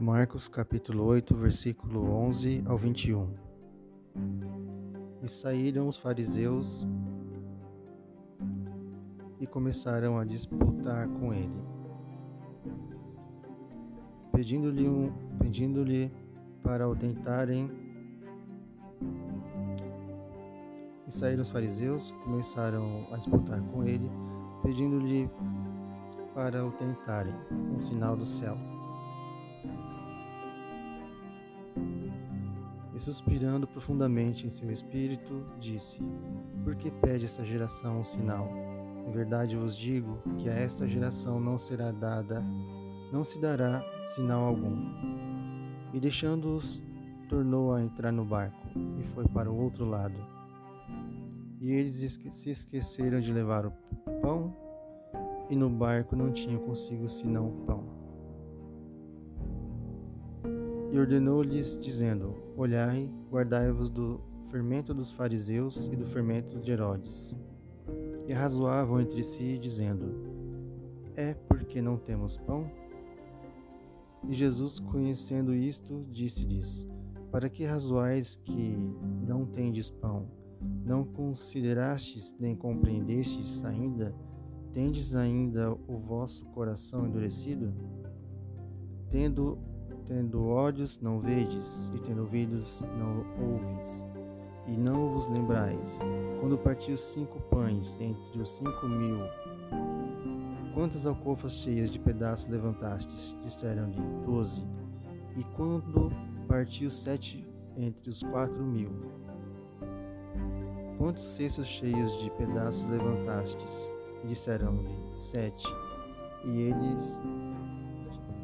Marcos capítulo 8, versículo 11 ao 21. E saíram os fariseus e começaram a disputar com ele, pedindo-lhe um, pedindo-lhe para o tentarem. E saíram os fariseus, começaram a disputar com ele, pedindo-lhe para o tentarem um sinal do céu. E suspirando profundamente em seu espírito, disse: Por que pede essa geração um sinal? Em verdade vos digo que a esta geração não será dada, não se dará sinal algum. E deixando-os, tornou a entrar no barco e foi para o outro lado. E eles se esqueceram de levar o pão, e no barco não tinham consigo senão o pão ordenou-lhes, dizendo: Olhai, guardai-vos do fermento dos fariseus e do fermento de Herodes. E razoavam entre si, dizendo: É porque não temos pão? E Jesus, conhecendo isto, disse-lhes: Para que razoais que não tendes pão? Não considerastes nem compreendestes ainda? Tendes ainda o vosso coração endurecido? Tendo Tendo olhos, não vedes, e tendo ouvidos, não ouves, e não vos lembrais. Quando partiu cinco pães entre os cinco mil, quantas alcofas cheias de pedaços levantastes? Disseram-lhe, doze. E quando partiu sete entre os quatro mil, quantos cestos cheios de pedaços levantastes? Disseram-lhe, sete. E eles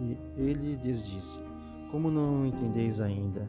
e ele lhes disse: como não entendeis ainda?